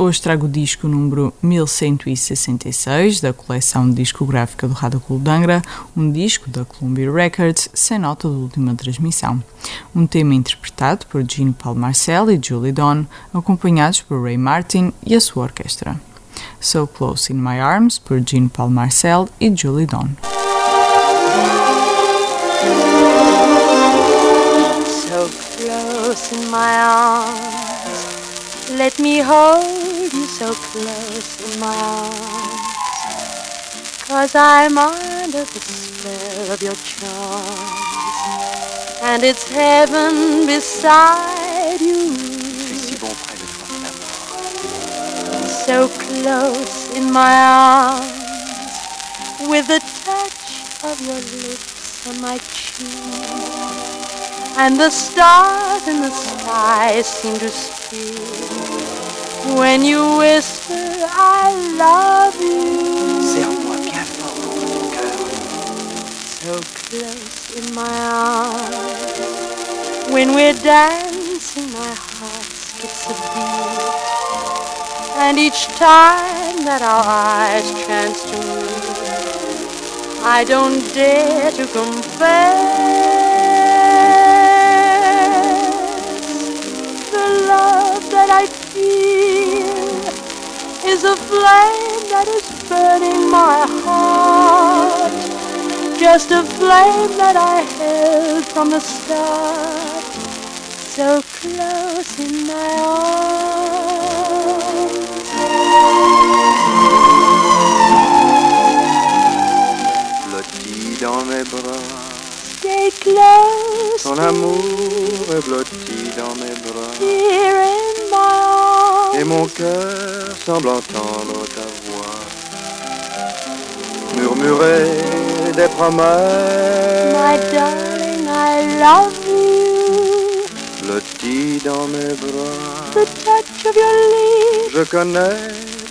hoje trago o disco número 1166 da coleção discográfica do Rádio Clube de Angra, um disco da Columbia Records sem nota de última transmissão. Um tema interpretado por Gene Paul Marcel e Julie Don, acompanhados por Ray Martin e a sua orquestra. So Close in My Arms por Gene Paul Marcel e Julie Don. So close in my arms Let me hold so close in my arms. Cause I'm under the spell of your charms. And it's heaven beside you. So close in my arms. With the touch of your lips on my cheek. And the stars in the sky seem to speak when you whisper, I love you. Serre-moi bien fort contre mon cœur. So close in my arms. When we're dancing, my heart skips a beat. And each time that our eyes chance to meet, I don't dare to confess. Flame that is burning my heart. Just a flame that I held from the start, so close in my arms. Blotti dans mes bras. Stay close. Ton amour est blotti dans mes bras. Here in my arms. Et mon cœur semble entendre Murmurer des promesses. My darling, I love you. Blotti dans mes bras. The touch of your lips. Je connais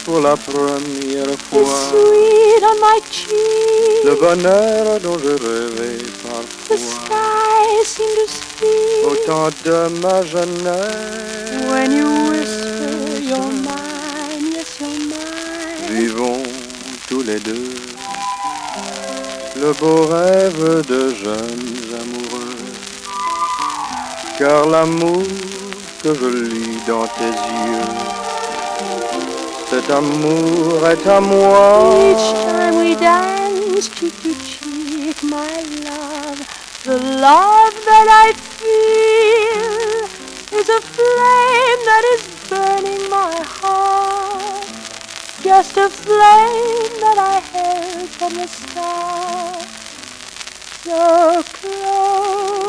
pour la première is fois sweet on my cheek. le bonheur dont je rêvais The parfois. sky seemed to speak Au temps de ma jeunesse. when you whisper you're mine, yes you're mine. Vivons tous les deux le beau rêve de jeunes amoureux. Car l'amour que je lis dans tes yeux, cet amour est à moi. Each time we dance cheek to cheek, my love, the love that I feel is a flame that is burning my heart. Just a flame that I held from the start. So close